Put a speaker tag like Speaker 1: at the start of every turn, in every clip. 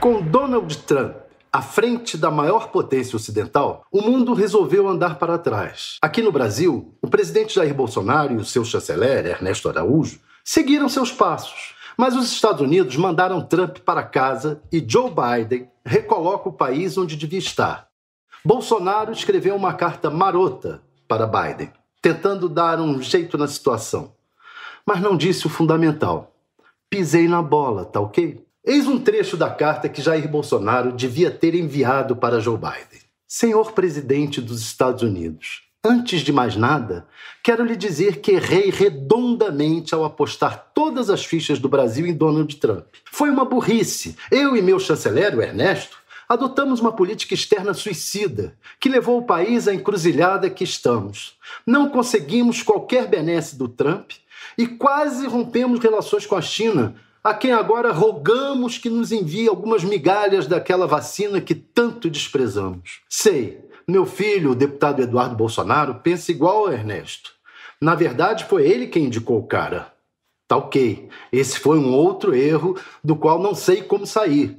Speaker 1: Com Donald Trump à frente da maior potência ocidental, o mundo resolveu andar para trás. Aqui no Brasil, o presidente Jair Bolsonaro e o seu chanceler, Ernesto Araújo, seguiram seus passos. Mas os Estados Unidos mandaram Trump para casa e Joe Biden recoloca o país onde devia estar. Bolsonaro escreveu uma carta marota para Biden, tentando dar um jeito na situação. Mas não disse o fundamental. Pisei na bola, tá ok? Eis um trecho da carta que Jair Bolsonaro devia ter enviado para Joe Biden. Senhor presidente dos Estados Unidos, Antes de mais nada, quero lhe dizer que errei redondamente ao apostar todas as fichas do Brasil em Donald Trump. Foi uma burrice. Eu e meu chanceler, o Ernesto, adotamos uma política externa suicida que levou o país à encruzilhada que estamos. Não conseguimos qualquer benesse do Trump e quase rompemos relações com a China, a quem agora rogamos que nos envie algumas migalhas daquela vacina que tanto desprezamos. Sei, meu filho, o deputado Eduardo Bolsonaro, pensa igual ao Ernesto. Na verdade, foi ele quem indicou o cara. Tá ok. Esse foi um outro erro do qual não sei como sair.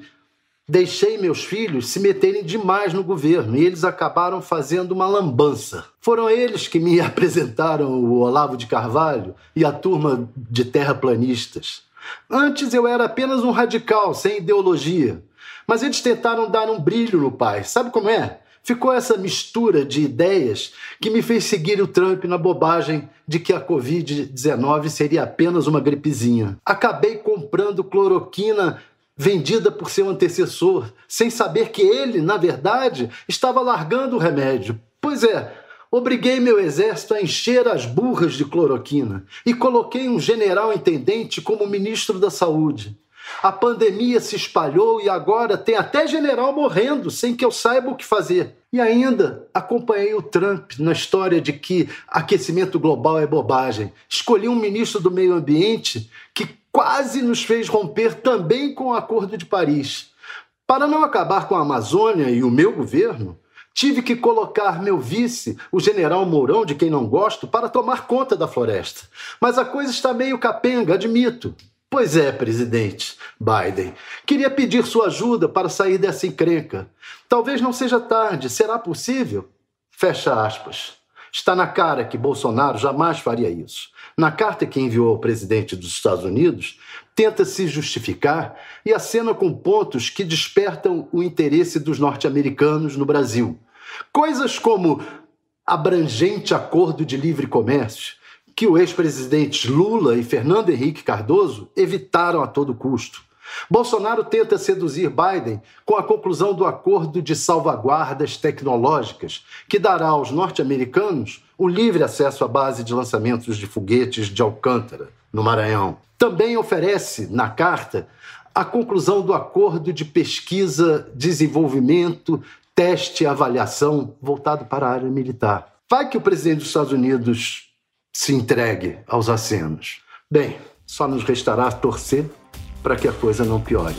Speaker 1: Deixei meus filhos se meterem demais no governo e eles acabaram fazendo uma lambança. Foram eles que me apresentaram o Olavo de Carvalho e a turma de terraplanistas. Antes eu era apenas um radical, sem ideologia. Mas eles tentaram dar um brilho no pai. Sabe como é? Ficou essa mistura de ideias que me fez seguir o Trump na bobagem de que a Covid-19 seria apenas uma gripezinha. Acabei comprando cloroquina vendida por seu antecessor, sem saber que ele, na verdade, estava largando o remédio. Pois é, obriguei meu exército a encher as burras de cloroquina e coloquei um general intendente como ministro da Saúde. A pandemia se espalhou e agora tem até general morrendo sem que eu saiba o que fazer. E ainda acompanhei o Trump na história de que aquecimento global é bobagem. Escolhi um ministro do meio ambiente que quase nos fez romper também com o Acordo de Paris. Para não acabar com a Amazônia e o meu governo, tive que colocar meu vice, o general Mourão, de quem não gosto, para tomar conta da floresta. Mas a coisa está meio capenga, admito. Pois é, presidente Biden. Queria pedir sua ajuda para sair dessa encrenca. Talvez não seja tarde. Será possível? Fecha aspas. Está na cara que Bolsonaro jamais faria isso. Na carta que enviou ao presidente dos Estados Unidos, tenta se justificar e acena com pontos que despertam o interesse dos norte-americanos no Brasil. Coisas como abrangente acordo de livre comércio, que o ex-presidentes Lula e Fernando Henrique Cardoso evitaram a todo custo. Bolsonaro tenta seduzir Biden com a conclusão do acordo de salvaguardas tecnológicas, que dará aos norte-americanos o livre acesso à base de lançamentos de foguetes de Alcântara, no Maranhão. Também oferece, na carta, a conclusão do acordo de pesquisa, desenvolvimento, teste e avaliação voltado para a área militar. Vai que o presidente dos Estados Unidos se entregue aos acenos. Bem, só nos restará torcer para que a coisa não piore.